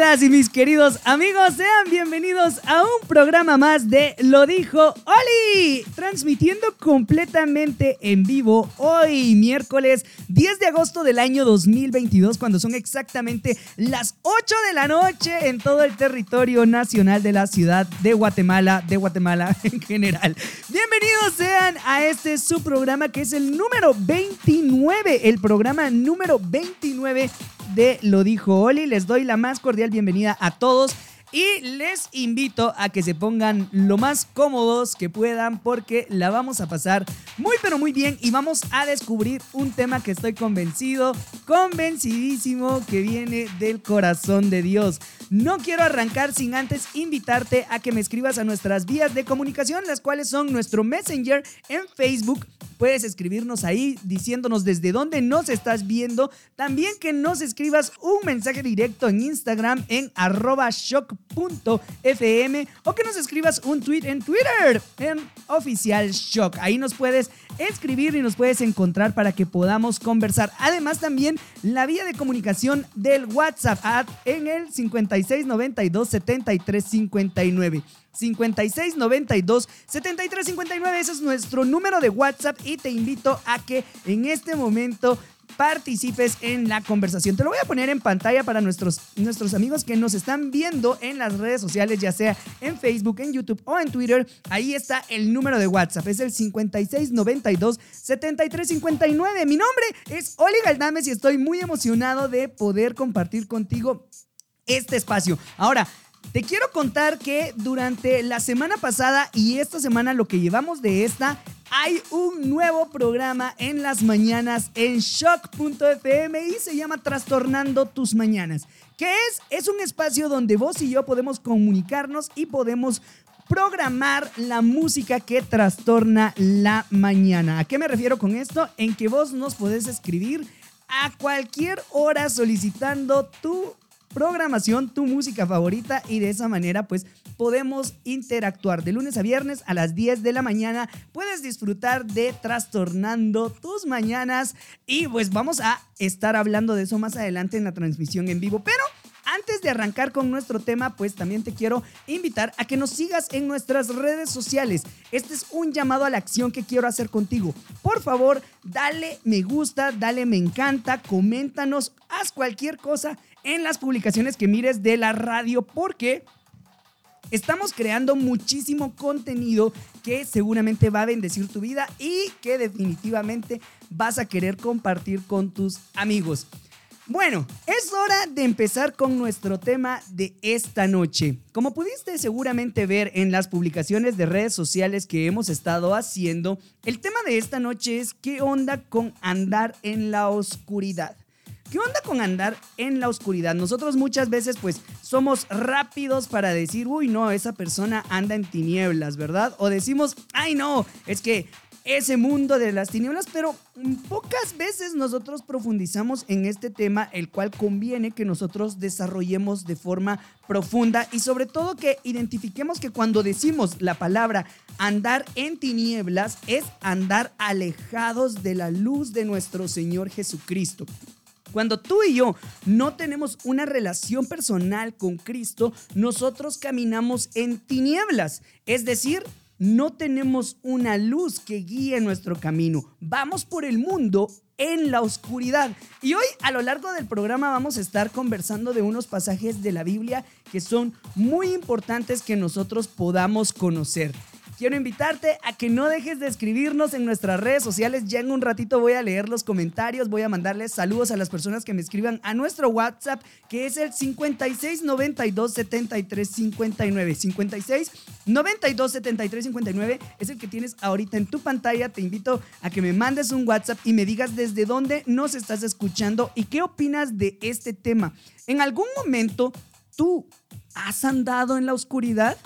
Y mis queridos amigos. Sean bienvenidos a un programa más de Lo dijo Oli, transmitiendo completamente en vivo hoy, miércoles 10 de agosto del año 2022, cuando son exactamente las 8 de la noche en todo el territorio nacional de la ciudad de Guatemala, de Guatemala en general. Bienvenidos sean a este su programa que es el número 29, el programa número 29 de Lo dijo Oli. Les doy la más cordial bienvenida a todos. Y les invito a que se pongan lo más cómodos que puedan porque la vamos a pasar muy pero muy bien y vamos a descubrir un tema que estoy convencido, convencidísimo que viene del corazón de Dios. No quiero arrancar sin antes invitarte a que me escribas a nuestras vías de comunicación, las cuales son nuestro Messenger en Facebook. Puedes escribirnos ahí diciéndonos desde dónde nos estás viendo. También que nos escribas un mensaje directo en Instagram en arroba shock.fm o que nos escribas un tweet en Twitter en oficial shock. Ahí nos puedes escribir y nos puedes encontrar para que podamos conversar. Además también la vía de comunicación del WhatsApp at- en el 5692 7359. 5692 7359 ese es nuestro número de WhatsApp y te invito a que en este momento participes en la conversación. Te lo voy a poner en pantalla para nuestros, nuestros amigos que nos están viendo en las redes sociales, ya sea en Facebook, en YouTube o en Twitter. Ahí está el número de WhatsApp, es el 5692 7359. Mi nombre es Oli Galdames y estoy muy emocionado de poder compartir contigo este espacio. Ahora, te quiero contar que durante la semana pasada y esta semana lo que llevamos de esta, hay un nuevo programa en las mañanas en shock.fm y se llama Trastornando tus mañanas. ¿Qué es? Es un espacio donde vos y yo podemos comunicarnos y podemos programar la música que trastorna la mañana. ¿A qué me refiero con esto? En que vos nos podés escribir a cualquier hora solicitando tu programación, tu música favorita y de esa manera pues podemos interactuar de lunes a viernes a las 10 de la mañana. Puedes disfrutar de Trastornando tus mañanas y pues vamos a estar hablando de eso más adelante en la transmisión en vivo, pero antes de arrancar con nuestro tema, pues también te quiero invitar a que nos sigas en nuestras redes sociales. Este es un llamado a la acción que quiero hacer contigo. Por favor, dale me gusta, dale me encanta, coméntanos, haz cualquier cosa en las publicaciones que mires de la radio porque Estamos creando muchísimo contenido que seguramente va a bendecir tu vida y que definitivamente vas a querer compartir con tus amigos. Bueno, es hora de empezar con nuestro tema de esta noche. Como pudiste seguramente ver en las publicaciones de redes sociales que hemos estado haciendo, el tema de esta noche es qué onda con andar en la oscuridad. ¿Qué onda con andar en la oscuridad? Nosotros muchas veces pues somos rápidos para decir, uy no, esa persona anda en tinieblas, ¿verdad? O decimos, ay no, es que ese mundo de las tinieblas, pero pocas veces nosotros profundizamos en este tema, el cual conviene que nosotros desarrollemos de forma profunda y sobre todo que identifiquemos que cuando decimos la palabra andar en tinieblas es andar alejados de la luz de nuestro Señor Jesucristo. Cuando tú y yo no tenemos una relación personal con Cristo, nosotros caminamos en tinieblas, es decir, no tenemos una luz que guíe nuestro camino. Vamos por el mundo en la oscuridad. Y hoy a lo largo del programa vamos a estar conversando de unos pasajes de la Biblia que son muy importantes que nosotros podamos conocer. Quiero invitarte a que no dejes de escribirnos en nuestras redes sociales. Ya en un ratito voy a leer los comentarios, voy a mandarles saludos a las personas que me escriban a nuestro WhatsApp, que es el 56 92 73 59. 56 92 73 59 es el que tienes ahorita en tu pantalla. Te invito a que me mandes un WhatsApp y me digas desde dónde nos estás escuchando y qué opinas de este tema. En algún momento tú has andado en la oscuridad?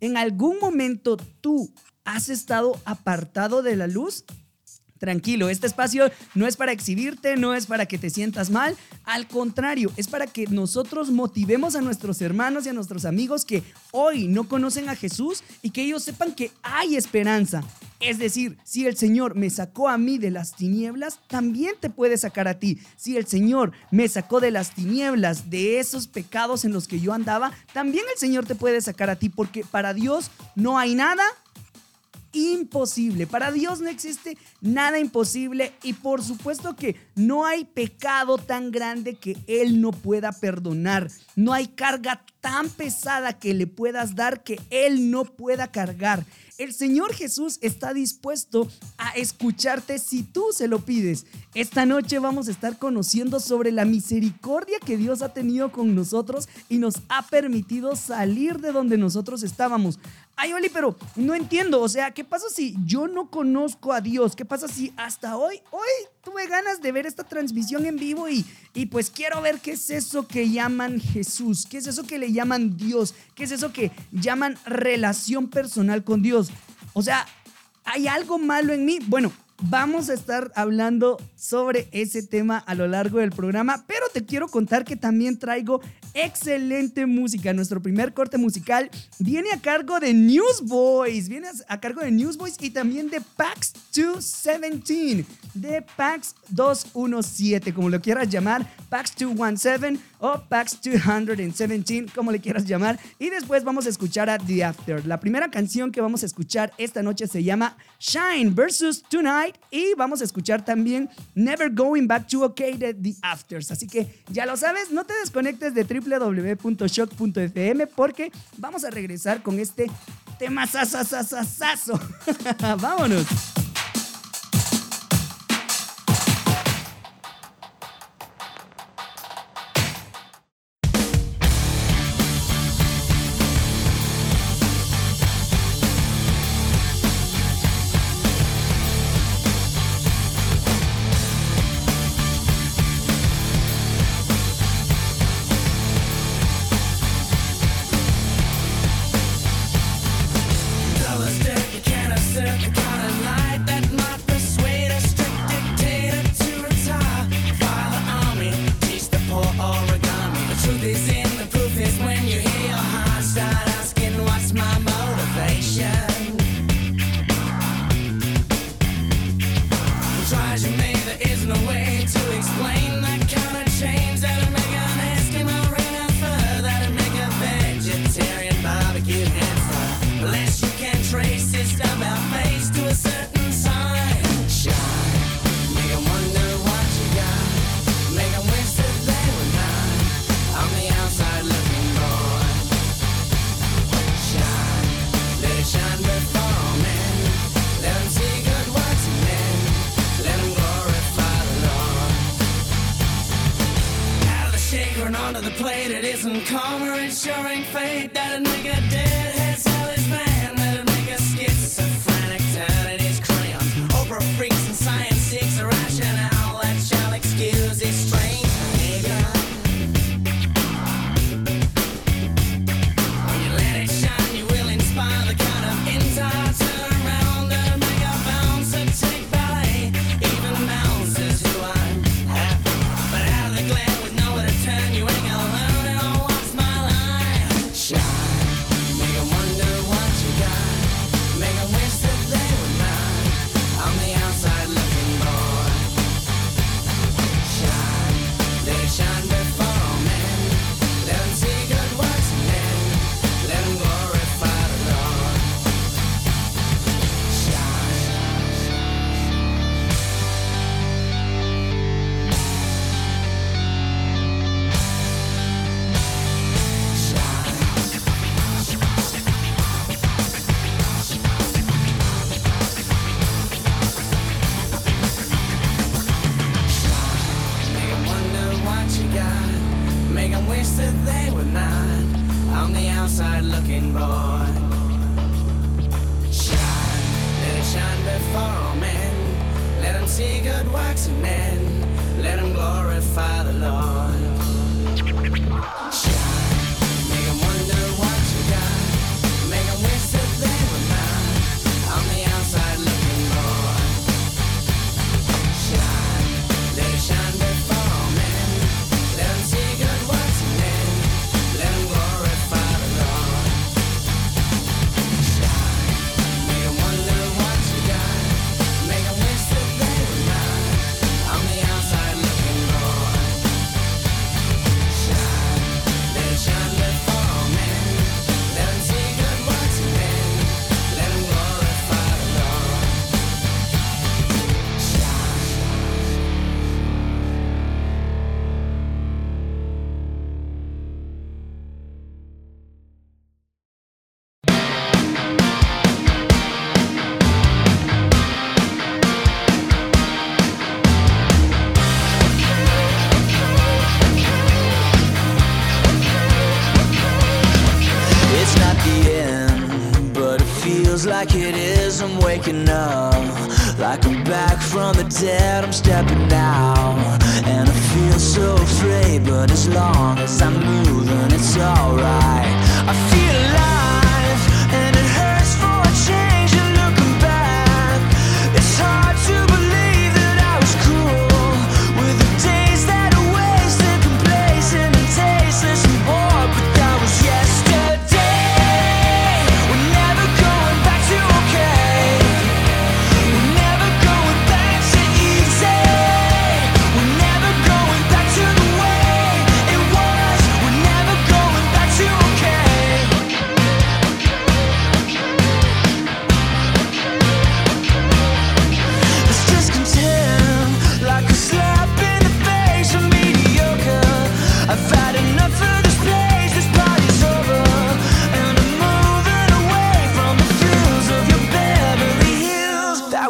¿En algún momento tú has estado apartado de la luz? Tranquilo, este espacio no es para exhibirte, no es para que te sientas mal, al contrario, es para que nosotros motivemos a nuestros hermanos y a nuestros amigos que hoy no conocen a Jesús y que ellos sepan que hay esperanza. Es decir, si el Señor me sacó a mí de las tinieblas, también te puede sacar a ti. Si el Señor me sacó de las tinieblas, de esos pecados en los que yo andaba, también el Señor te puede sacar a ti, porque para Dios no hay nada imposible. Para Dios no existe nada imposible y por supuesto que no hay pecado tan grande que Él no pueda perdonar. No hay carga tan pesada que le puedas dar que Él no pueda cargar. El Señor Jesús está dispuesto a escucharte si tú se lo pides. Esta noche vamos a estar conociendo sobre la misericordia que Dios ha tenido con nosotros y nos ha permitido salir de donde nosotros estábamos. Ay, Oli, pero no entiendo. O sea, ¿qué pasa si yo no conozco a Dios? ¿Qué pasa si hasta hoy, hoy tuve ganas de ver esta transmisión en vivo y, y pues quiero ver qué es eso que llaman Jesús? ¿Qué es eso que le llaman Dios? ¿Qué es eso que llaman relación personal con Dios? O sea, ¿hay algo malo en mí? Bueno, Vamos a estar hablando sobre ese tema a lo largo del programa, pero te quiero contar que también traigo excelente música. Nuestro primer corte musical viene a cargo de Newsboys, viene a cargo de Newsboys y también de PAX 217, de PAX 217, como lo quieras llamar, PAX 217 o PAX 217, como le quieras llamar. Y después vamos a escuchar a The After. La primera canción que vamos a escuchar esta noche se llama Shine versus Tonight y vamos a escuchar también Never Going Back to OK de The Afters. Así que ya lo sabes, no te desconectes de www.shock.fm porque vamos a regresar con este tema sasasasasazo. Vámonos.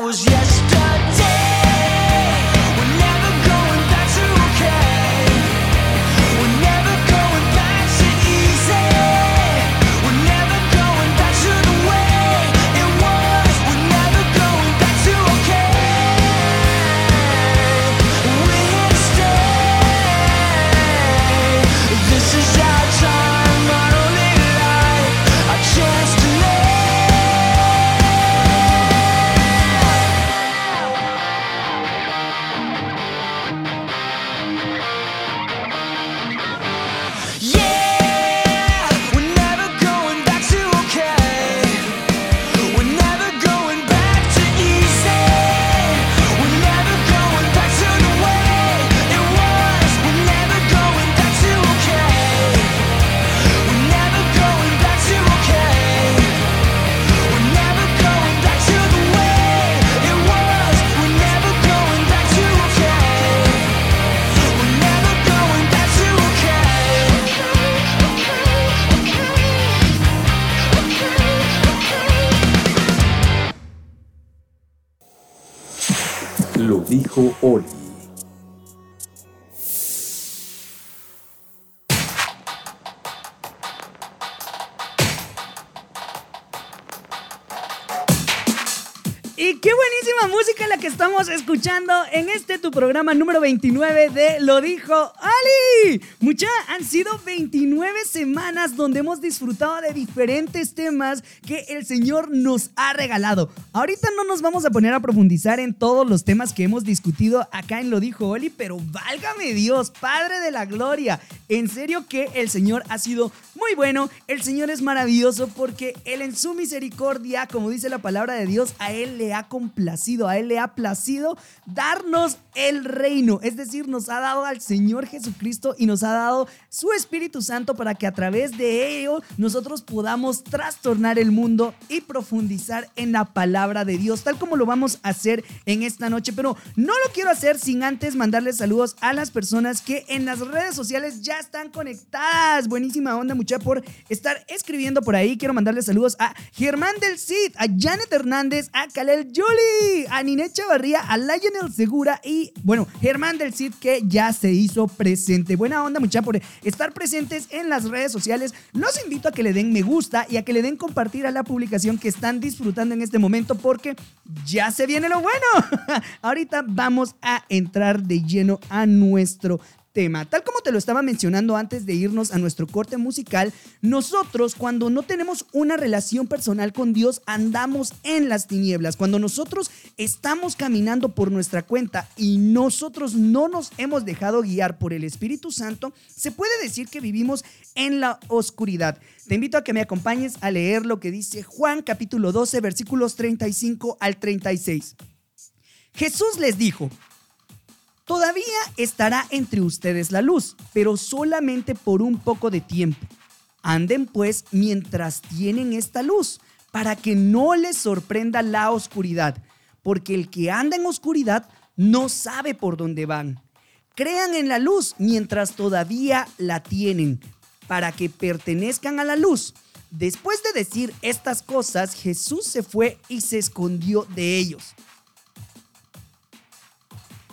was yes. Estamos escuchando en este tu programa número 29 de Lo dijo Ali. Mucha, han sido 29 semanas donde hemos disfrutado de diferentes temas que el Señor nos ha regalado. Ahorita no nos vamos a poner a profundizar en todos los temas que hemos discutido acá en Lo dijo Oli, pero válgame Dios, Padre de la Gloria. En serio que el Señor ha sido muy bueno, el Señor es maravilloso porque Él en su misericordia, como dice la palabra de Dios, a Él le ha complacido, a Él le ha placido darnos el reino. Es decir, nos ha dado al Señor Jesucristo y nos ha dado su Espíritu Santo para que a través de ello nosotros podamos trastornar el mundo y profundizar en la palabra de Dios, tal como lo vamos a hacer en esta noche. Pero no lo quiero hacer sin antes mandarles saludos a las personas que en las redes sociales ya están conectadas. Buenísima onda, mucha por estar escribiendo por ahí. Quiero mandarles saludos a Germán del Cid, a Janet Hernández, a Kalel Yuli, a Ninet Chavarría, a Lionel Segura y, bueno, Germán del Cid que ya se hizo presente. Buena onda, mucha por estar presentes en las redes sociales. Los invito a que le den me gusta y a que le den compartir a la publicación que están disfrutando en este momento porque ya se viene lo bueno. Ahorita vamos a entrar de lleno a nuestro tema. Tal como te lo estaba mencionando antes de irnos a nuestro corte musical, nosotros cuando no tenemos una relación personal con Dios andamos en las tinieblas. Cuando nosotros estamos caminando por nuestra cuenta y nosotros no nos hemos dejado guiar por el Espíritu Santo, se puede decir que vivimos en la oscuridad. Te invito a que me acompañes a leer lo que dice Juan capítulo 12 versículos 35 al 36. Jesús les dijo, Todavía estará entre ustedes la luz, pero solamente por un poco de tiempo. Anden pues mientras tienen esta luz, para que no les sorprenda la oscuridad, porque el que anda en oscuridad no sabe por dónde van. Crean en la luz mientras todavía la tienen, para que pertenezcan a la luz. Después de decir estas cosas, Jesús se fue y se escondió de ellos.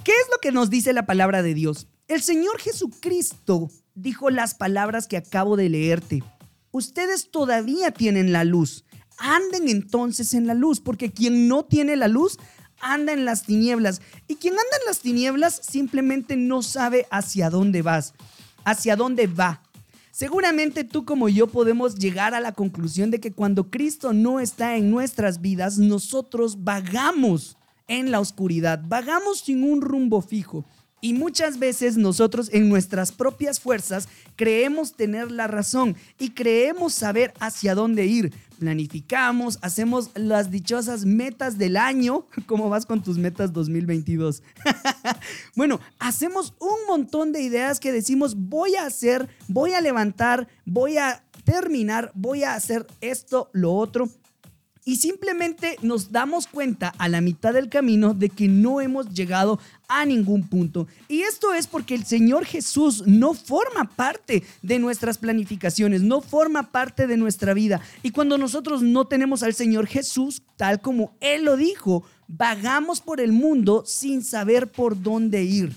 ¿Qué es lo que nos dice la palabra de Dios? El Señor Jesucristo dijo las palabras que acabo de leerte. Ustedes todavía tienen la luz. anden entonces en la luz, porque quien no tiene la luz anda en las tinieblas. Y quien anda en las tinieblas simplemente no sabe hacia dónde vas, hacia dónde va. Seguramente tú como yo podemos llegar a la conclusión de que cuando Cristo no está en nuestras vidas, nosotros vagamos en la oscuridad, vagamos sin un rumbo fijo. Y muchas veces nosotros en nuestras propias fuerzas creemos tener la razón y creemos saber hacia dónde ir. Planificamos, hacemos las dichosas metas del año. ¿Cómo vas con tus metas 2022? bueno, hacemos un montón de ideas que decimos voy a hacer, voy a levantar, voy a terminar, voy a hacer esto, lo otro y simplemente nos damos cuenta a la mitad del camino de que no hemos llegado a ningún punto. Y esto es porque el Señor Jesús no forma parte de nuestras planificaciones, no forma parte de nuestra vida. Y cuando nosotros no tenemos al Señor Jesús, tal como Él lo dijo, vagamos por el mundo sin saber por dónde ir.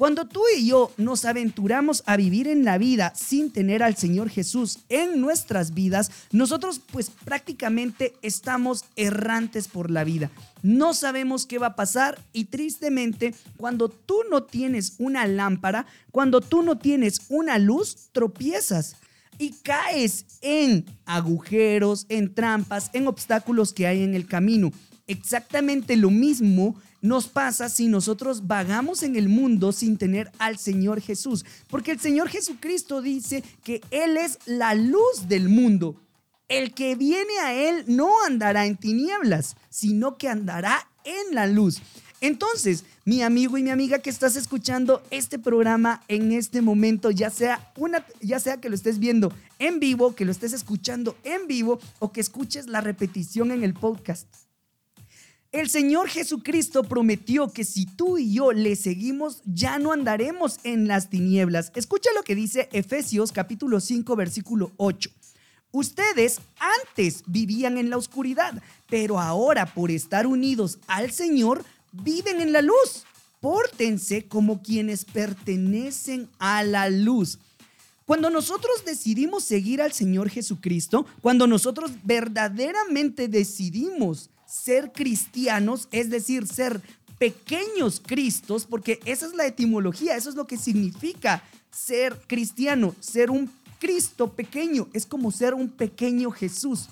Cuando tú y yo nos aventuramos a vivir en la vida sin tener al Señor Jesús en nuestras vidas, nosotros pues prácticamente estamos errantes por la vida. No sabemos qué va a pasar y tristemente cuando tú no tienes una lámpara, cuando tú no tienes una luz, tropiezas y caes en agujeros, en trampas, en obstáculos que hay en el camino. Exactamente lo mismo nos pasa si nosotros vagamos en el mundo sin tener al Señor Jesús. Porque el Señor Jesucristo dice que Él es la luz del mundo. El que viene a Él no andará en tinieblas, sino que andará en la luz. Entonces, mi amigo y mi amiga que estás escuchando este programa en este momento, ya sea una ya sea que lo estés viendo en vivo, que lo estés escuchando en vivo o que escuches la repetición en el podcast. El Señor Jesucristo prometió que si tú y yo le seguimos, ya no andaremos en las tinieblas. Escucha lo que dice Efesios capítulo 5 versículo 8. Ustedes antes vivían en la oscuridad, pero ahora por estar unidos al Señor, viven en la luz. Pórtense como quienes pertenecen a la luz. Cuando nosotros decidimos seguir al Señor Jesucristo, cuando nosotros verdaderamente decidimos ser cristianos, es decir, ser pequeños cristos, porque esa es la etimología, eso es lo que significa ser cristiano, ser un Cristo pequeño, es como ser un pequeño Jesús.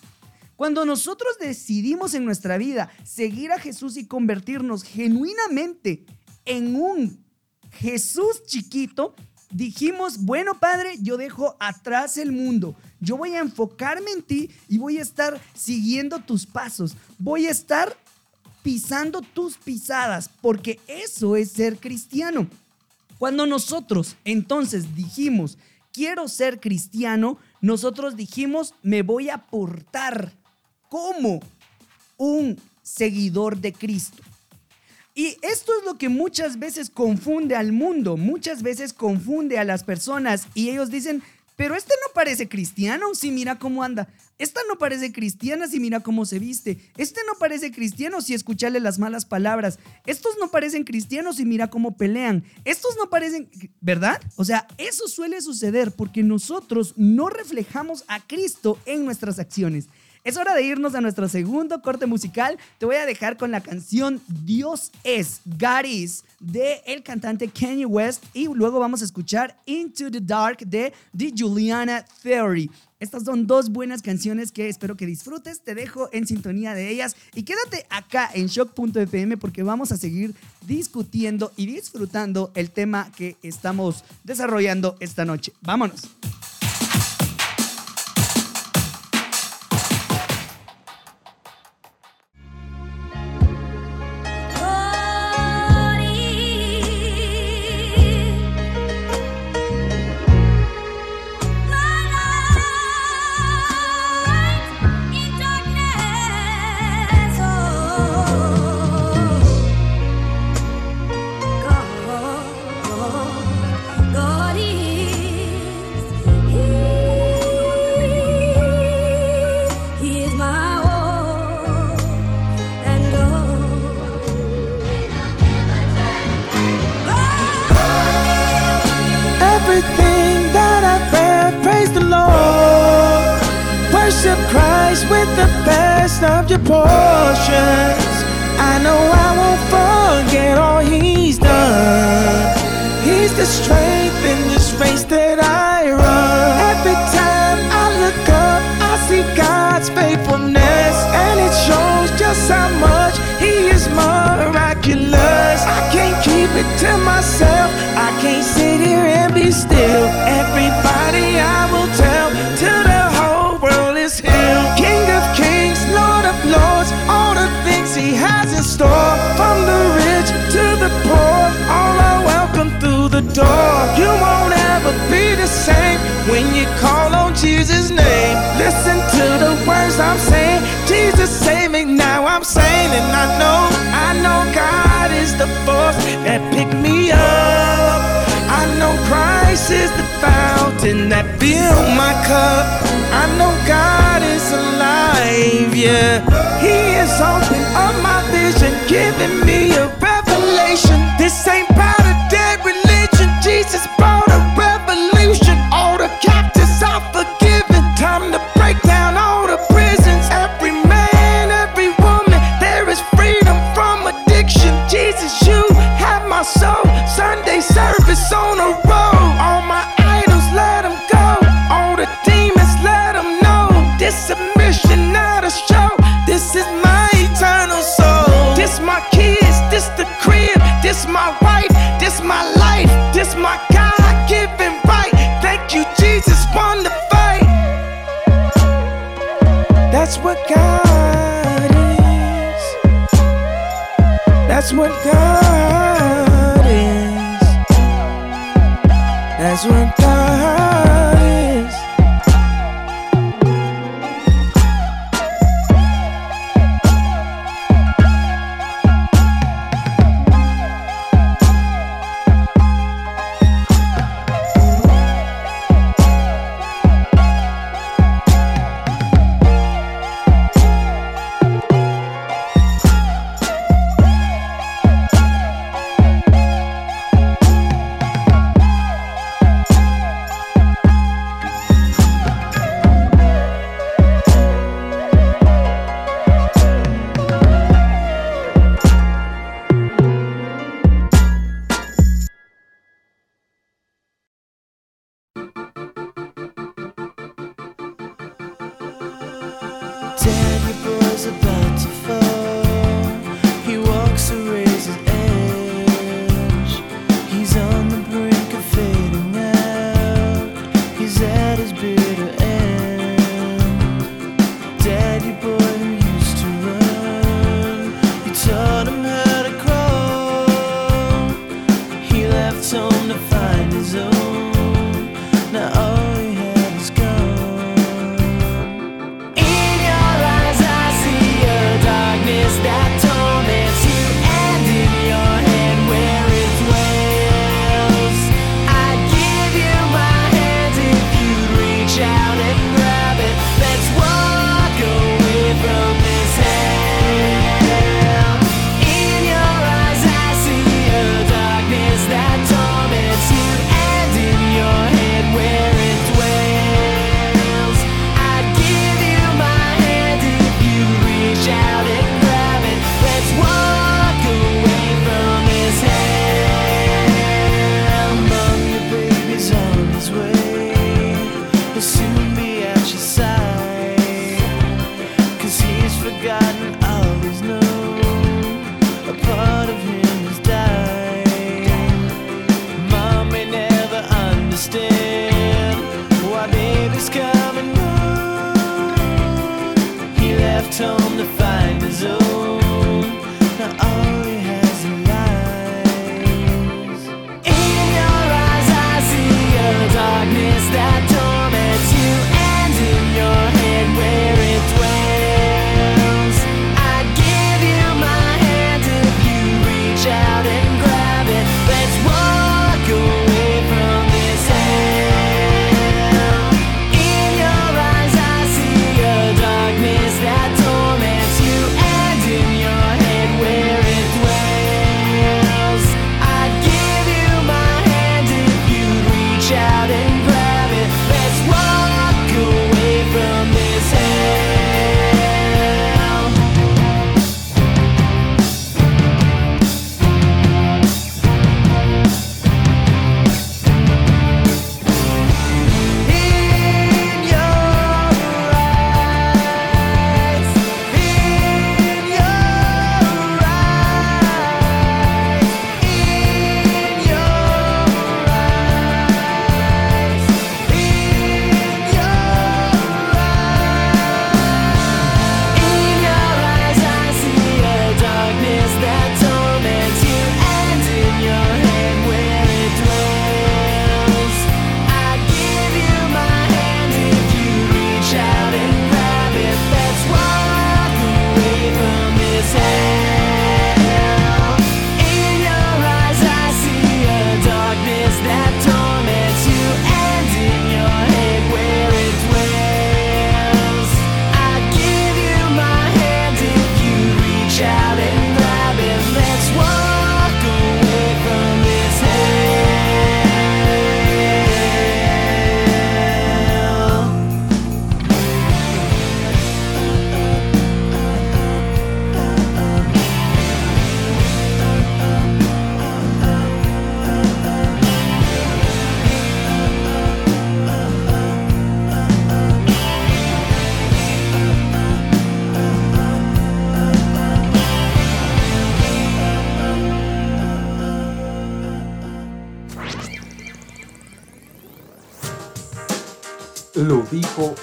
Cuando nosotros decidimos en nuestra vida seguir a Jesús y convertirnos genuinamente en un Jesús chiquito, dijimos, bueno Padre, yo dejo atrás el mundo, yo voy a enfocarme en ti y voy a estar siguiendo tus pasos, voy a estar pisando tus pisadas, porque eso es ser cristiano. Cuando nosotros entonces dijimos, quiero ser cristiano, nosotros dijimos, me voy a portar como un seguidor de Cristo. Y esto es lo que muchas veces confunde al mundo, muchas veces confunde a las personas y ellos dicen, pero este no parece cristiano, si mira cómo anda. Esta no parece cristiana si mira cómo se viste. Este no parece cristiano si escucharle las malas palabras. Estos no parecen cristianos si mira cómo pelean. Estos no parecen, ¿verdad? O sea, eso suele suceder porque nosotros no reflejamos a Cristo en nuestras acciones. Es hora de irnos a nuestro segundo corte musical. Te voy a dejar con la canción Dios es, Garis de el cantante Kanye West y luego vamos a escuchar Into the Dark de The Juliana Theory. Estas son dos buenas canciones que espero que disfrutes. Te dejo en sintonía de ellas y quédate acá en shock.fm porque vamos a seguir discutiendo y disfrutando el tema que estamos desarrollando esta noche. Vámonos.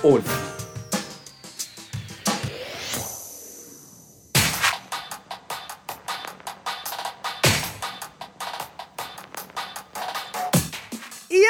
Y ya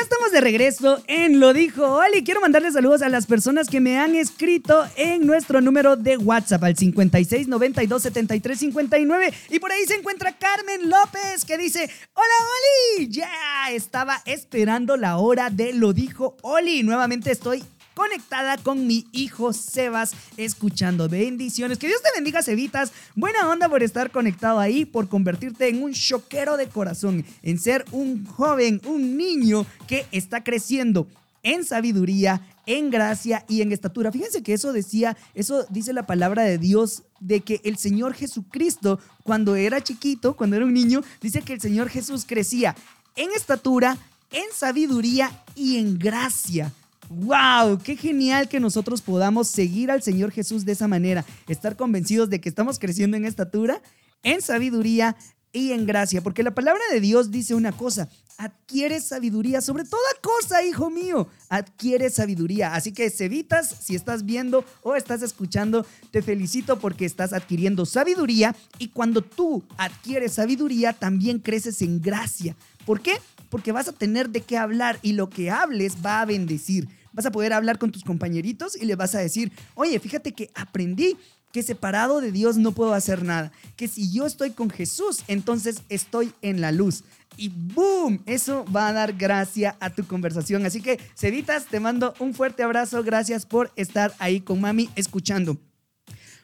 estamos de regreso en Lo Dijo Oli. Quiero mandarle saludos a las personas que me han escrito en nuestro número de WhatsApp al 56 92 73 59. Y por ahí se encuentra Carmen López que dice: Hola Oli, ya estaba esperando la hora de Lo Dijo Oli. Nuevamente estoy conectada con mi hijo Sebas, escuchando bendiciones. Que Dios te bendiga, Cevitas. Buena onda por estar conectado ahí, por convertirte en un choquero de corazón, en ser un joven, un niño que está creciendo en sabiduría, en gracia y en estatura. Fíjense que eso decía, eso dice la palabra de Dios de que el Señor Jesucristo, cuando era chiquito, cuando era un niño, dice que el Señor Jesús crecía en estatura, en sabiduría y en gracia. ¡Wow! ¡Qué genial que nosotros podamos seguir al Señor Jesús de esa manera! Estar convencidos de que estamos creciendo en estatura, en sabiduría y en gracia. Porque la palabra de Dios dice una cosa: adquiere sabiduría sobre toda cosa, hijo mío. Adquiere sabiduría. Así que, Cevitas, si estás viendo o estás escuchando, te felicito porque estás adquiriendo sabiduría. Y cuando tú adquieres sabiduría, también creces en gracia. ¿Por qué? Porque vas a tener de qué hablar y lo que hables va a bendecir. Vas a poder hablar con tus compañeritos y le vas a decir, oye, fíjate que aprendí que separado de Dios no puedo hacer nada. Que si yo estoy con Jesús, entonces estoy en la luz. Y boom, eso va a dar gracia a tu conversación. Así que, Cevitas, te mando un fuerte abrazo. Gracias por estar ahí con mami escuchando.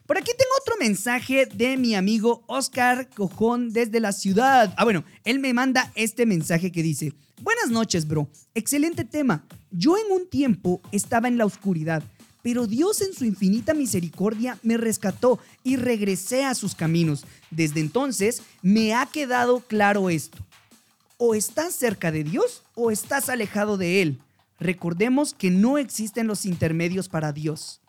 Por aquí tengo otro mensaje de mi amigo Oscar Cojón desde la ciudad. Ah, bueno, él me manda este mensaje que dice, buenas noches, bro. Excelente tema. Yo en un tiempo estaba en la oscuridad, pero Dios en su infinita misericordia me rescató y regresé a sus caminos. Desde entonces me ha quedado claro esto. O estás cerca de Dios o estás alejado de Él. Recordemos que no existen los intermedios para Dios.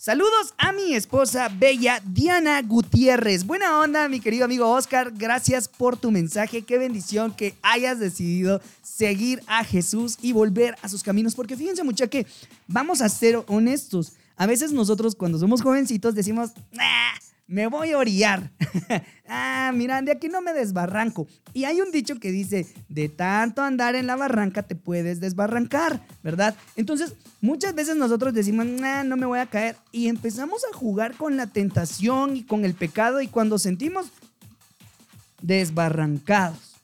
Saludos a mi esposa bella Diana Gutiérrez. Buena onda, mi querido amigo Oscar. Gracias por tu mensaje. Qué bendición que hayas decidido seguir a Jesús y volver a sus caminos. Porque fíjense, mucha que vamos a ser honestos. A veces nosotros cuando somos jovencitos decimos, "Nah, me voy a orillar. ah, mira, de aquí no me desbarranco. Y hay un dicho que dice, de tanto andar en la barranca te puedes desbarrancar, ¿verdad? Entonces, muchas veces nosotros decimos, nah, no me voy a caer. Y empezamos a jugar con la tentación y con el pecado y cuando sentimos desbarrancados,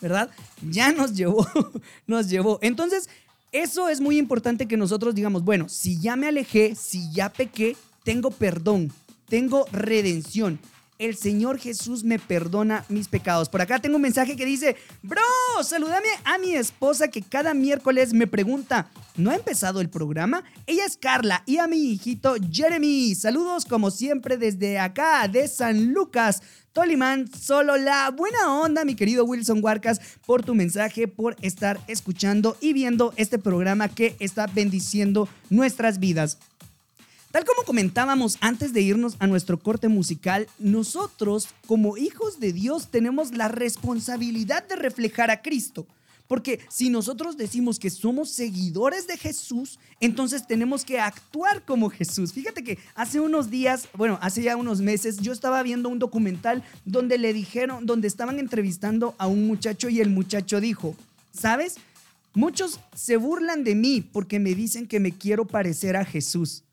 ¿verdad? Ya nos llevó, nos llevó. Entonces, eso es muy importante que nosotros digamos, bueno, si ya me alejé, si ya pequé, tengo perdón, tengo redención. El Señor Jesús me perdona mis pecados. Por acá tengo un mensaje que dice, bro, saludame a mi esposa que cada miércoles me pregunta, ¿no ha empezado el programa? Ella es Carla y a mi hijito Jeremy. Saludos como siempre desde acá, de San Lucas. Tolimán, solo la buena onda, mi querido Wilson Huarcas, por tu mensaje, por estar escuchando y viendo este programa que está bendiciendo nuestras vidas. Tal como comentábamos antes de irnos a nuestro corte musical, nosotros como hijos de Dios tenemos la responsabilidad de reflejar a Cristo. Porque si nosotros decimos que somos seguidores de Jesús, entonces tenemos que actuar como Jesús. Fíjate que hace unos días, bueno, hace ya unos meses, yo estaba viendo un documental donde le dijeron, donde estaban entrevistando a un muchacho y el muchacho dijo, ¿sabes? Muchos se burlan de mí porque me dicen que me quiero parecer a Jesús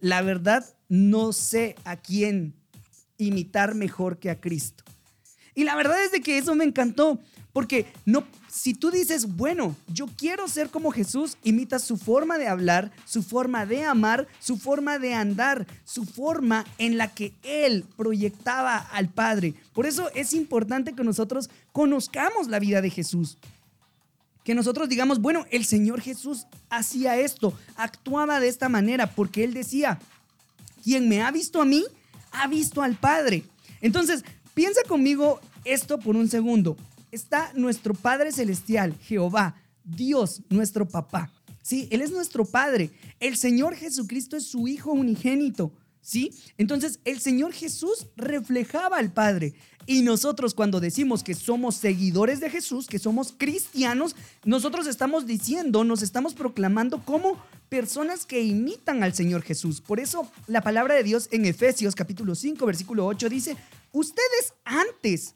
la verdad no sé a quién imitar mejor que a Cristo. Y la verdad es de que eso me encantó, porque no si tú dices, bueno, yo quiero ser como Jesús, imita su forma de hablar, su forma de amar, su forma de andar, su forma en la que él proyectaba al Padre. Por eso es importante que nosotros conozcamos la vida de Jesús que nosotros digamos, bueno, el Señor Jesús hacía esto, actuaba de esta manera, porque Él decía, quien me ha visto a mí, ha visto al Padre. Entonces, piensa conmigo esto por un segundo. Está nuestro Padre Celestial, Jehová, Dios, nuestro papá. Sí, Él es nuestro Padre. El Señor Jesucristo es su Hijo unigénito. ¿Sí? Entonces el Señor Jesús reflejaba al Padre. Y nosotros cuando decimos que somos seguidores de Jesús, que somos cristianos, nosotros estamos diciendo, nos estamos proclamando como personas que imitan al Señor Jesús. Por eso la palabra de Dios en Efesios capítulo 5 versículo 8 dice, ustedes antes,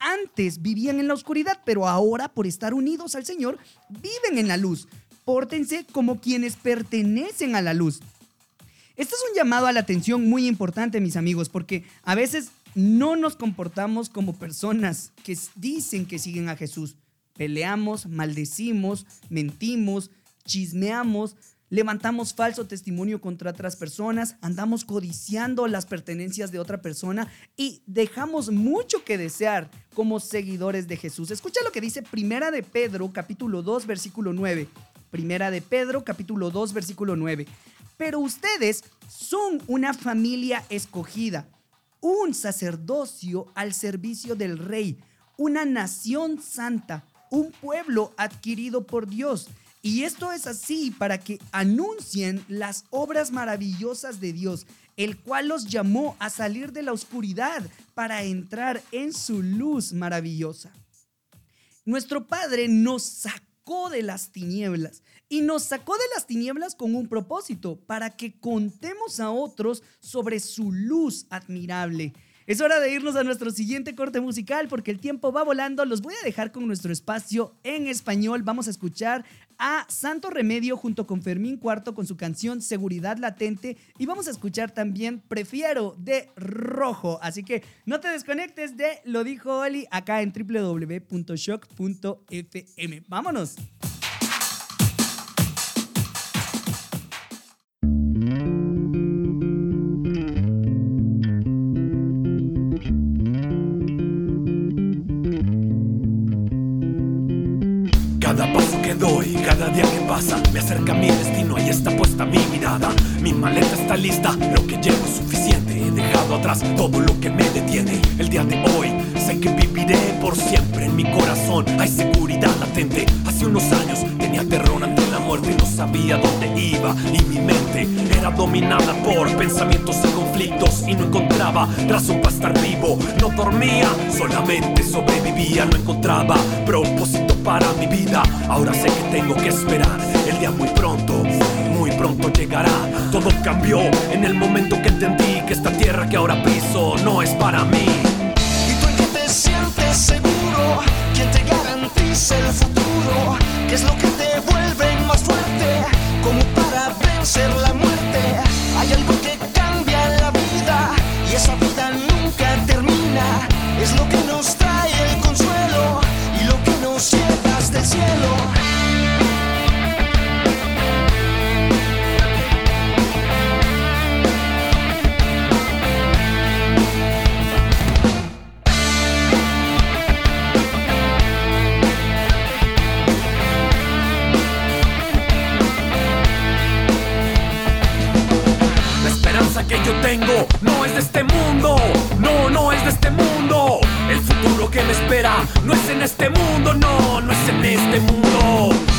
antes vivían en la oscuridad, pero ahora por estar unidos al Señor, viven en la luz. Pórtense como quienes pertenecen a la luz. Esto es un llamado a la atención muy importante, mis amigos, porque a veces no nos comportamos como personas que dicen que siguen a Jesús. Peleamos, maldecimos, mentimos, chismeamos, levantamos falso testimonio contra otras personas, andamos codiciando las pertenencias de otra persona y dejamos mucho que desear como seguidores de Jesús. Escucha lo que dice Primera de Pedro, capítulo 2, versículo 9. Primera de Pedro, capítulo 2, versículo 9. Pero ustedes son una familia escogida, un sacerdocio al servicio del rey, una nación santa, un pueblo adquirido por Dios. Y esto es así para que anuncien las obras maravillosas de Dios, el cual los llamó a salir de la oscuridad para entrar en su luz maravillosa. Nuestro Padre nos sacó de las tinieblas y nos sacó de las tinieblas con un propósito, para que contemos a otros sobre su luz admirable. Es hora de irnos a nuestro siguiente corte musical porque el tiempo va volando. Los voy a dejar con nuestro espacio en español. Vamos a escuchar a Santo Remedio junto con Fermín Cuarto con su canción Seguridad Latente y vamos a escuchar también Prefiero de Rojo. Así que no te desconectes de Lo dijo Oli acá en www.shock.fm. Vámonos. Me acerca mi destino, ahí está puesta mi mirada. Mi maleta está lista, lo que llevo es suficiente. He dejado atrás todo lo que me detiene. El día de hoy, sé que viviré por siempre en mi corazón. Hay seguridad latente. Hace unos años tenía terror muerte, no sabía dónde iba. Y mi mente era dominada por pensamientos y conflictos. Y no encontraba razón para estar vivo. No dormía, solamente sobrevivía. No encontraba propósito para mi vida. Ahora sé que tengo que esperar. El día muy pronto, muy pronto llegará. Todo cambió en el momento que entendí que esta tierra que ahora piso no es para mí. Y tú en que te sientes seguro, quien te garantiza el futuro, es lo que te vuelve más fuerte, como en este mundo, no, no es en este mundo.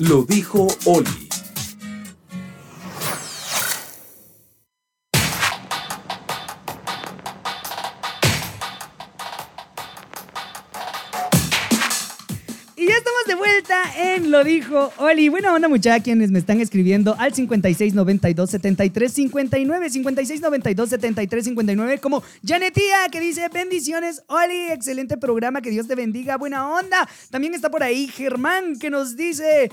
Lo dijo Oli. Oli, buena onda muchachos quienes me están escribiendo al 5692 73 5692 73 como Janetía que dice bendiciones Oli, excelente programa, que Dios te bendiga, buena onda. También está por ahí Germán que nos dice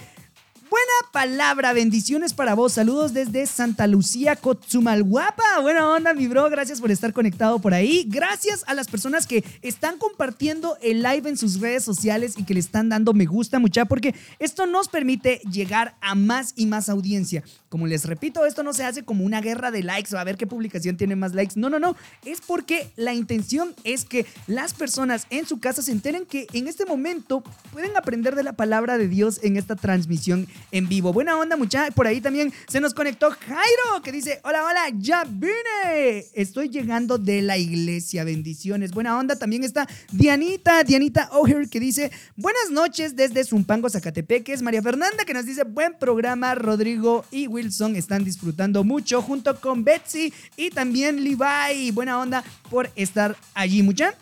buena palabra. Bendiciones para vos. Saludos desde Santa Lucía, Cotzumalguapa. Buena onda, mi bro. Gracias por estar conectado por ahí. Gracias a las personas que están compartiendo el live en sus redes sociales y que le están dando me gusta mucha porque esto nos permite llegar a más y más audiencia. Como les repito, esto no se hace como una guerra de likes o a ver qué publicación tiene más likes. No, no, no. Es porque la intención es que las personas en su casa se enteren que en este momento pueden aprender de la palabra de Dios en esta transmisión en vivo. Buena onda, mucha. Por ahí también se nos conectó Jairo que dice: Hola, hola, ya vine. Estoy llegando de la iglesia. Bendiciones. Buena onda. También está Dianita, Dianita O'Hare que dice: Buenas noches desde Zumpango, Zacatepeques. María Fernanda que nos dice: Buen programa. Rodrigo y Wilson están disfrutando mucho junto con Betsy y también Levi. Buena onda por estar allí, mucha.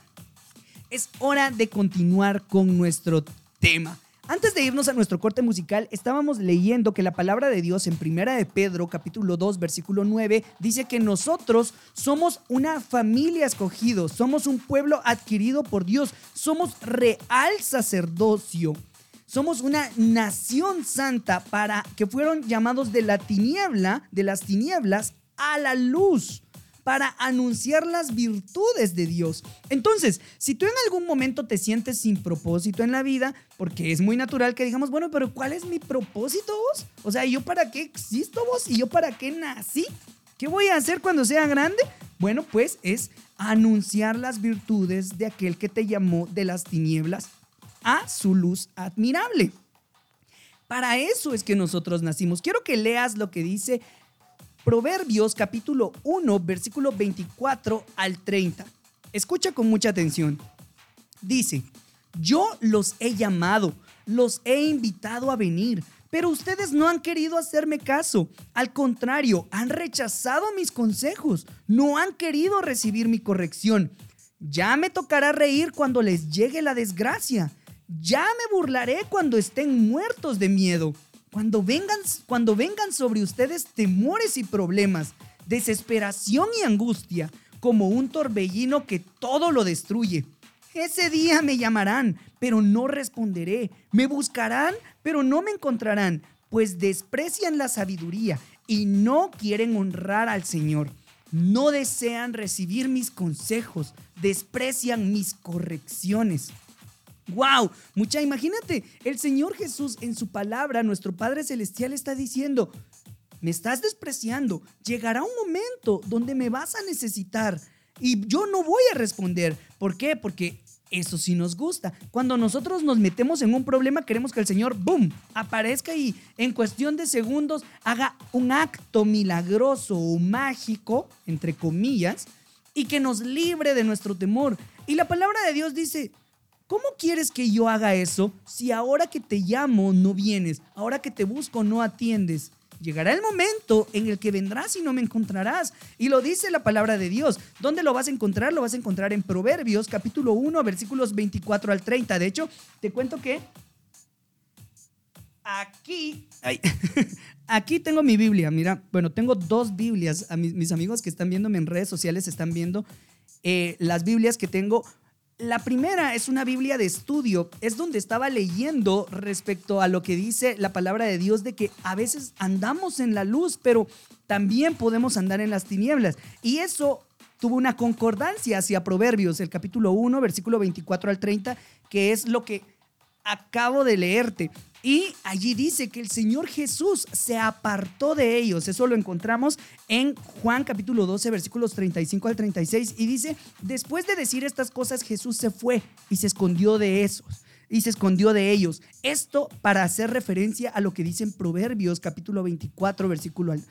Es hora de continuar con nuestro tema. Antes de irnos a nuestro corte musical, estábamos leyendo que la palabra de Dios en Primera de Pedro, capítulo 2, versículo 9, dice que nosotros somos una familia escogido, somos un pueblo adquirido por Dios, somos real sacerdocio. Somos una nación santa para que fueron llamados de la tiniebla, de las tinieblas a la luz para anunciar las virtudes de Dios. Entonces, si tú en algún momento te sientes sin propósito en la vida, porque es muy natural que digamos, bueno, pero ¿cuál es mi propósito vos? O sea, ¿yo para qué existo vos? ¿Y yo para qué nací? ¿Qué voy a hacer cuando sea grande? Bueno, pues es anunciar las virtudes de aquel que te llamó de las tinieblas a su luz admirable. Para eso es que nosotros nacimos. Quiero que leas lo que dice Proverbios capítulo 1, versículo 24 al 30. Escucha con mucha atención. Dice, yo los he llamado, los he invitado a venir, pero ustedes no han querido hacerme caso. Al contrario, han rechazado mis consejos, no han querido recibir mi corrección. Ya me tocará reír cuando les llegue la desgracia. Ya me burlaré cuando estén muertos de miedo. Cuando vengan, cuando vengan sobre ustedes temores y problemas, desesperación y angustia, como un torbellino que todo lo destruye. Ese día me llamarán, pero no responderé. Me buscarán, pero no me encontrarán, pues desprecian la sabiduría y no quieren honrar al Señor. No desean recibir mis consejos, desprecian mis correcciones. ¡Wow! Mucha, imagínate, el Señor Jesús en su palabra, nuestro Padre Celestial está diciendo, me estás despreciando, llegará un momento donde me vas a necesitar y yo no voy a responder. ¿Por qué? Porque eso sí nos gusta. Cuando nosotros nos metemos en un problema, queremos que el Señor, ¡boom!, aparezca y en cuestión de segundos haga un acto milagroso o mágico, entre comillas, y que nos libre de nuestro temor. Y la palabra de Dios dice, ¿Cómo quieres que yo haga eso si ahora que te llamo no vienes, ahora que te busco no atiendes? Llegará el momento en el que vendrás y no me encontrarás. Y lo dice la palabra de Dios. ¿Dónde lo vas a encontrar? Lo vas a encontrar en Proverbios capítulo 1, versículos 24 al 30. De hecho, te cuento que aquí, aquí tengo mi Biblia. Mira, bueno, tengo dos Biblias. A mis, mis amigos que están viéndome en redes sociales están viendo eh, las Biblias que tengo la primera es una Biblia de estudio, es donde estaba leyendo respecto a lo que dice la palabra de Dios de que a veces andamos en la luz, pero también podemos andar en las tinieblas. Y eso tuvo una concordancia hacia Proverbios, el capítulo 1, versículo 24 al 30, que es lo que acabo de leerte. Y allí dice que el Señor Jesús se apartó de ellos. Eso lo encontramos en Juan capítulo 12, versículos 35 al 36. Y dice, después de decir estas cosas, Jesús se fue y se escondió de esos. Y se escondió de ellos. Esto para hacer referencia a lo que dicen Proverbios capítulo 24, versículo al,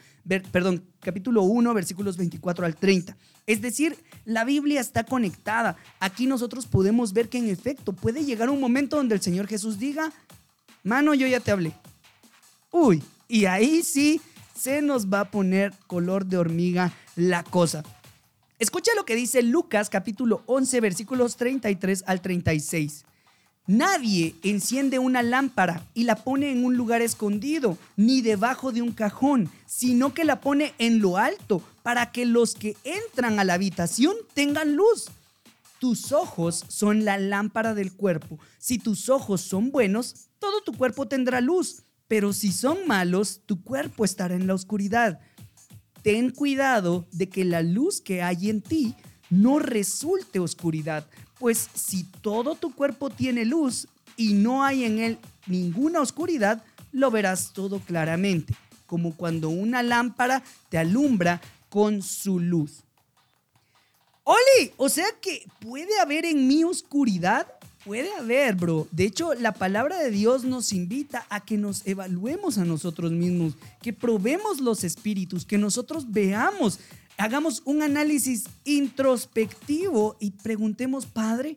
perdón, capítulo 1, versículos 24 al 30. Es decir, la Biblia está conectada. Aquí nosotros podemos ver que en efecto puede llegar un momento donde el Señor Jesús diga, mano, yo ya te hablé. Uy, y ahí sí se nos va a poner color de hormiga la cosa. Escucha lo que dice Lucas capítulo 11 versículos 33 al 36. Nadie enciende una lámpara y la pone en un lugar escondido, ni debajo de un cajón, sino que la pone en lo alto para que los que entran a la habitación tengan luz. Tus ojos son la lámpara del cuerpo. Si tus ojos son buenos, todo tu cuerpo tendrá luz. pero si son malos, tu cuerpo estará en la oscuridad. Ten cuidado de que la luz que hay en ti no resulte oscuridad, pues si todo tu cuerpo tiene luz y no hay en él ninguna oscuridad, lo verás todo claramente, como cuando una lámpara te alumbra con su luz. Oli, o sea que puede haber en mí oscuridad. Puede haber, bro. De hecho, la palabra de Dios nos invita a que nos evaluemos a nosotros mismos, que probemos los espíritus, que nosotros veamos, hagamos un análisis introspectivo y preguntemos, Padre,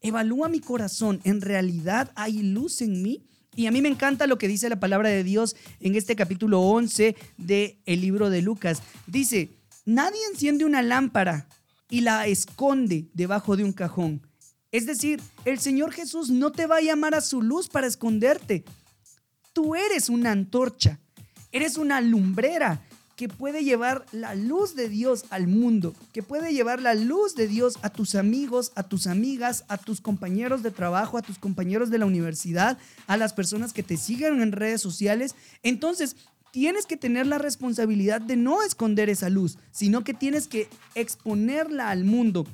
evalúa mi corazón. ¿En realidad hay luz en mí? Y a mí me encanta lo que dice la palabra de Dios en este capítulo 11 del el libro de Lucas. Dice, nadie enciende una lámpara y la esconde debajo de un cajón. Es decir, el Señor Jesús no te va a llamar a su luz para esconderte. Tú eres una antorcha, eres una lumbrera que puede llevar la luz de Dios al mundo, que puede llevar la luz de Dios a tus amigos, a tus amigas, a tus compañeros de trabajo, a tus compañeros de la universidad, a las personas que te siguen en redes sociales. Entonces, tienes que tener la responsabilidad de no esconder esa luz, sino que tienes que exponerla al mundo.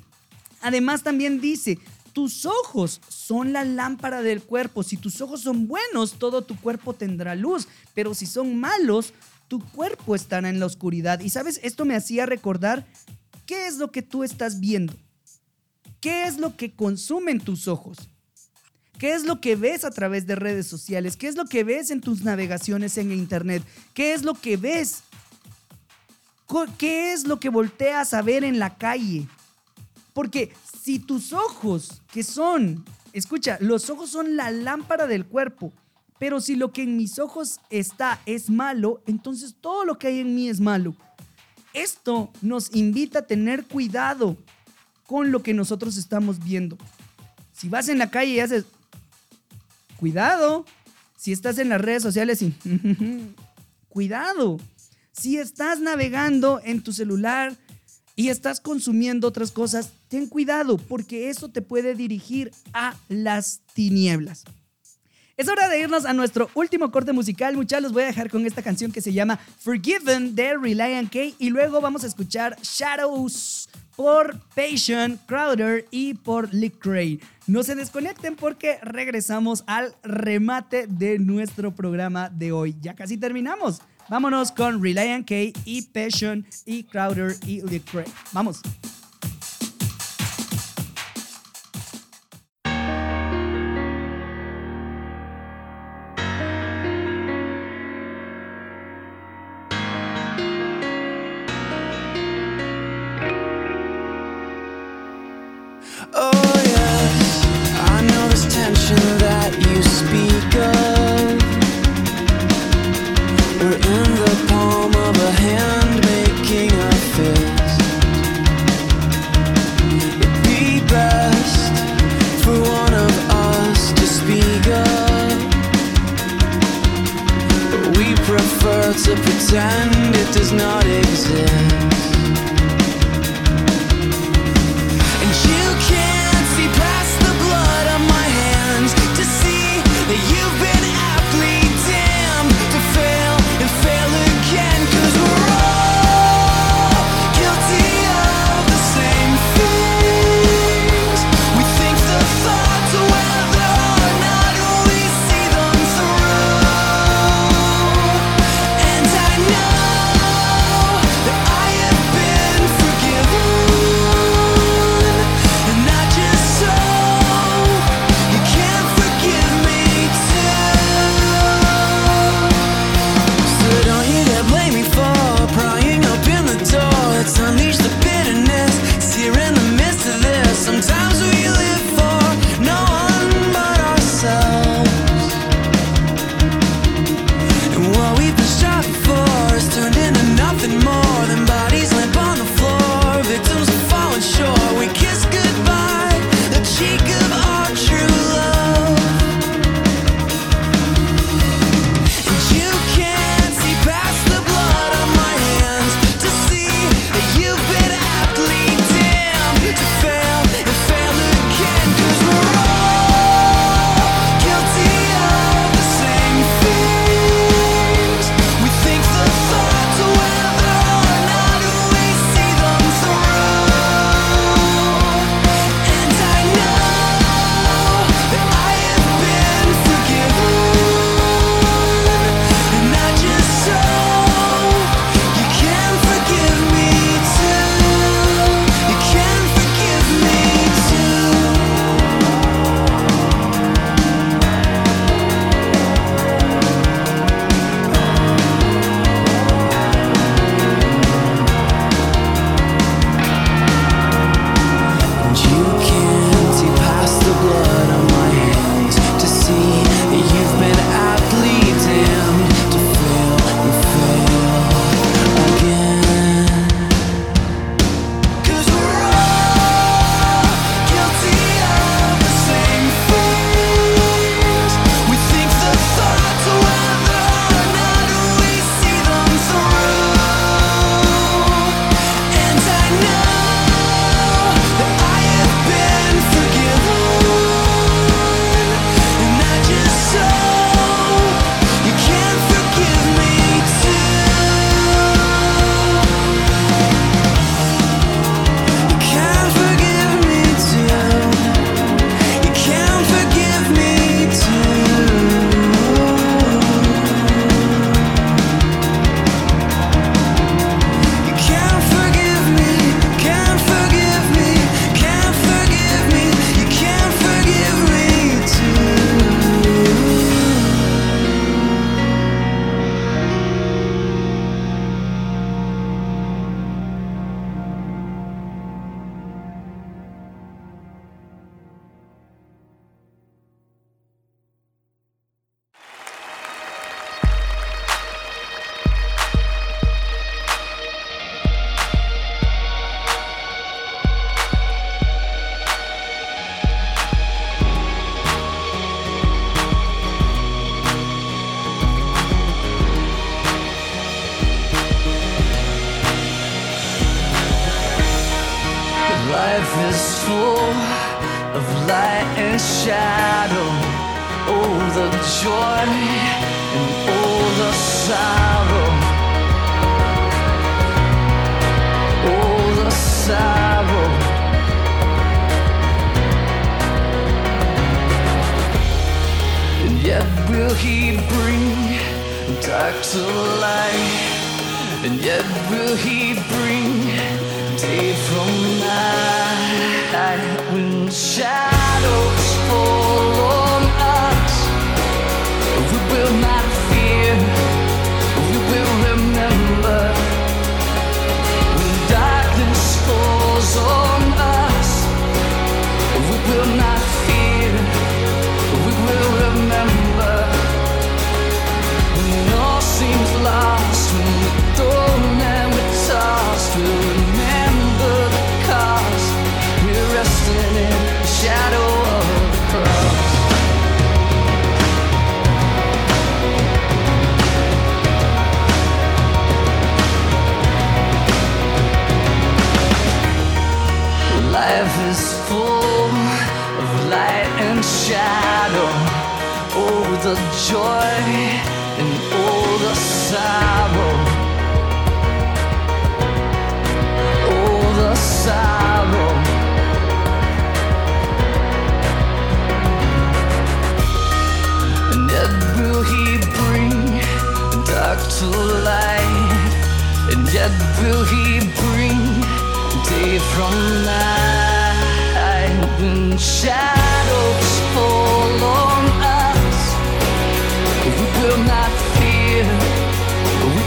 Además también dice, tus ojos son la lámpara del cuerpo. Si tus ojos son buenos, todo tu cuerpo tendrá luz, pero si son malos, tu cuerpo estará en la oscuridad. Y sabes, esto me hacía recordar qué es lo que tú estás viendo. ¿Qué es lo que consumen tus ojos? ¿Qué es lo que ves a través de redes sociales? ¿Qué es lo que ves en tus navegaciones en internet? ¿Qué es lo que ves? ¿Qué es lo que volteas a ver en la calle? Porque si tus ojos, que son, escucha, los ojos son la lámpara del cuerpo, pero si lo que en mis ojos está es malo, entonces todo lo que hay en mí es malo. Esto nos invita a tener cuidado con lo que nosotros estamos viendo. Si vas en la calle y haces, cuidado. Si estás en las redes sociales y, cuidado. Si estás navegando en tu celular y estás consumiendo otras cosas, ten cuidado porque eso te puede dirigir a las tinieblas. Es hora de irnos a nuestro último corte musical, muchachos. Los voy a dejar con esta canción que se llama Forgiven de Reliant K. Y luego vamos a escuchar Shadows por Patient, Crowder y por Lick Cray. No se desconecten porque regresamos al remate de nuestro programa de hoy. Ya casi terminamos. Vámonos con Reliant K y Patient y Crowder y Cray. Vamos. joy and all the sorrow. All the sorrow. And yet will he bring dark to light, and yet will he bring day from night when shadows.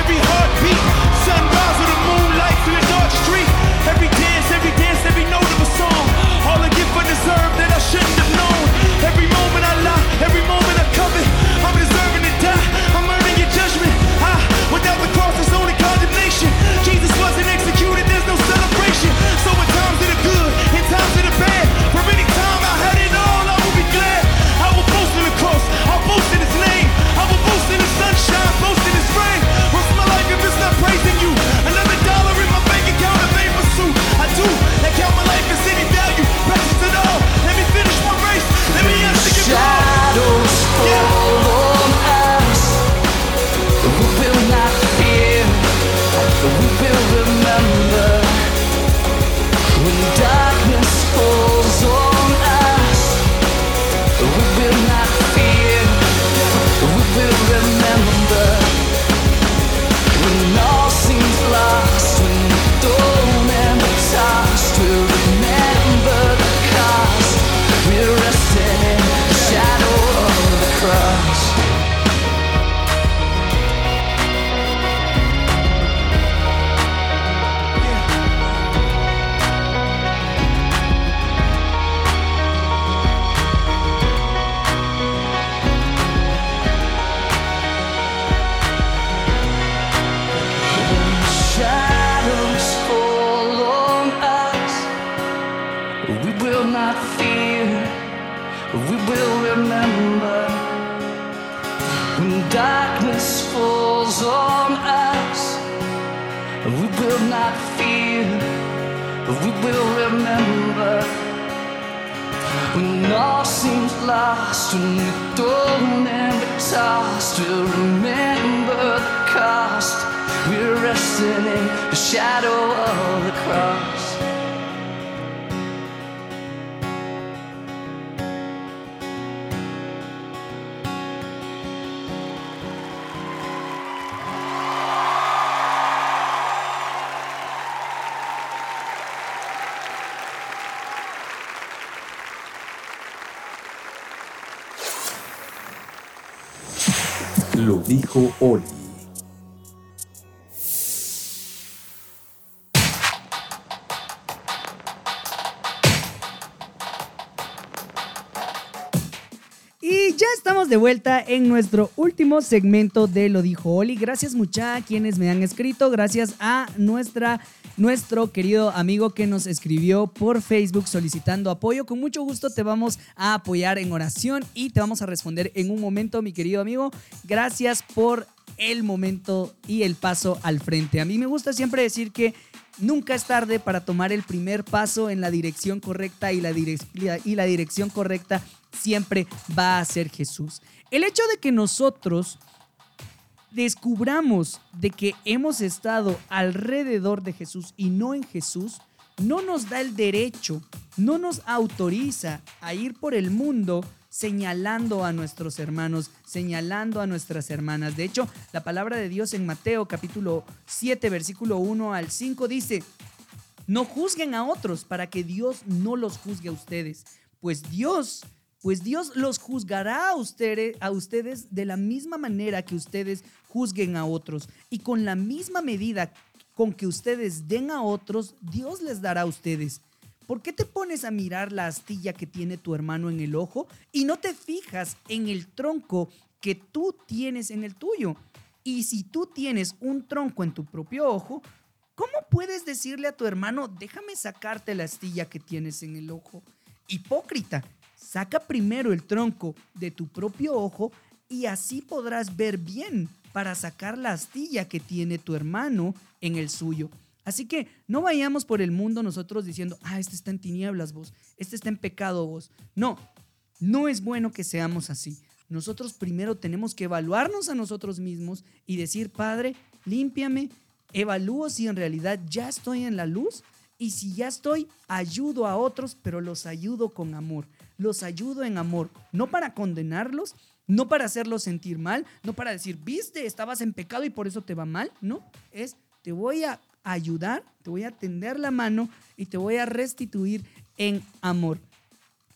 every heartbeat. Sunrise or the moonlight through the dark street. Every dance, every dance, every note of a song. All I give undeserved that I shouldn't have known. Every moment I lie, every moment I covet. I'm deserving to die. Y ya estamos de vuelta en nuestro último segmento de Lo Dijo Oli. Gracias mucha a quienes me han escrito. Gracias a nuestra, nuestro querido amigo que nos escribió por Facebook solicitando apoyo. Con mucho gusto te vamos a apoyar en oración y te vamos a responder en un momento, mi querido amigo. Gracias por el momento y el paso al frente. A mí me gusta siempre decir que nunca es tarde para tomar el primer paso en la dirección correcta y la, direc- y la dirección correcta siempre va a ser Jesús. El hecho de que nosotros descubramos de que hemos estado alrededor de Jesús y no en Jesús, no nos da el derecho, no nos autoriza a ir por el mundo señalando a nuestros hermanos, señalando a nuestras hermanas. De hecho, la palabra de Dios en Mateo capítulo 7, versículo 1 al 5 dice, no juzguen a otros para que Dios no los juzgue a ustedes, pues Dios, pues Dios los juzgará a ustedes, a ustedes de la misma manera que ustedes juzguen a otros y con la misma medida con que ustedes den a otros, Dios les dará a ustedes. ¿Por qué te pones a mirar la astilla que tiene tu hermano en el ojo y no te fijas en el tronco que tú tienes en el tuyo? Y si tú tienes un tronco en tu propio ojo, ¿cómo puedes decirle a tu hermano, déjame sacarte la astilla que tienes en el ojo? Hipócrita, saca primero el tronco de tu propio ojo y así podrás ver bien para sacar la astilla que tiene tu hermano en el suyo. Así que no vayamos por el mundo nosotros diciendo, ah, este está en tinieblas vos, este está en pecado vos. No, no es bueno que seamos así. Nosotros primero tenemos que evaluarnos a nosotros mismos y decir, Padre, límpiame, evalúo si en realidad ya estoy en la luz y si ya estoy, ayudo a otros, pero los ayudo con amor. Los ayudo en amor, no para condenarlos, no para hacerlos sentir mal, no para decir, viste, estabas en pecado y por eso te va mal, no, es, te voy a ayudar, te voy a tender la mano y te voy a restituir en amor.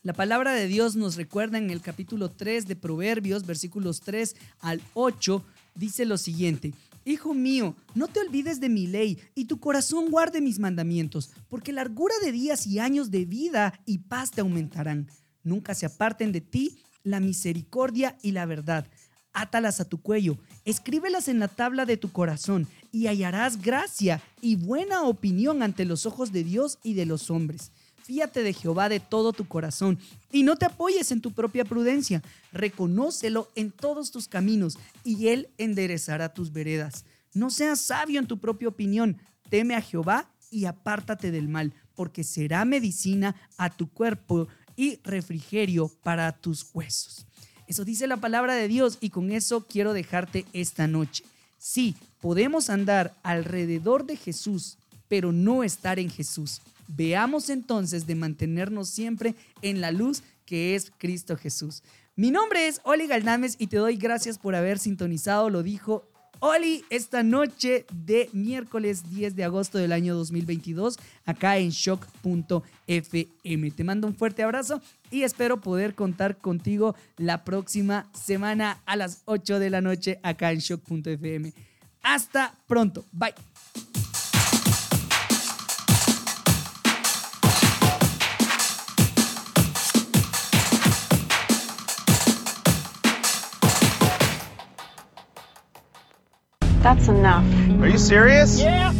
La palabra de Dios nos recuerda en el capítulo 3 de Proverbios, versículos 3 al 8, dice lo siguiente. Hijo mío, no te olvides de mi ley y tu corazón guarde mis mandamientos, porque largura de días y años de vida y paz te aumentarán. Nunca se aparten de ti la misericordia y la verdad. Átalas a tu cuello, escríbelas en la tabla de tu corazón y hallarás gracia y buena opinión ante los ojos de Dios y de los hombres. Fíate de Jehová de todo tu corazón y no te apoyes en tu propia prudencia. Reconócelo en todos tus caminos y Él enderezará tus veredas. No seas sabio en tu propia opinión. Teme a Jehová y apártate del mal, porque será medicina a tu cuerpo y refrigerio para tus huesos. Eso dice la palabra de Dios y con eso quiero dejarte esta noche. Sí, podemos andar alrededor de Jesús, pero no estar en Jesús. Veamos entonces de mantenernos siempre en la luz que es Cristo Jesús. Mi nombre es Oli Galdames y te doy gracias por haber sintonizado, lo dijo Oli, esta noche de miércoles 10 de agosto del año 2022, acá en shock.fm. Te mando un fuerte abrazo y espero poder contar contigo la próxima semana a las 8 de la noche acá en shock.fm. Hasta pronto. Bye. That's enough. Are you serious? Yeah.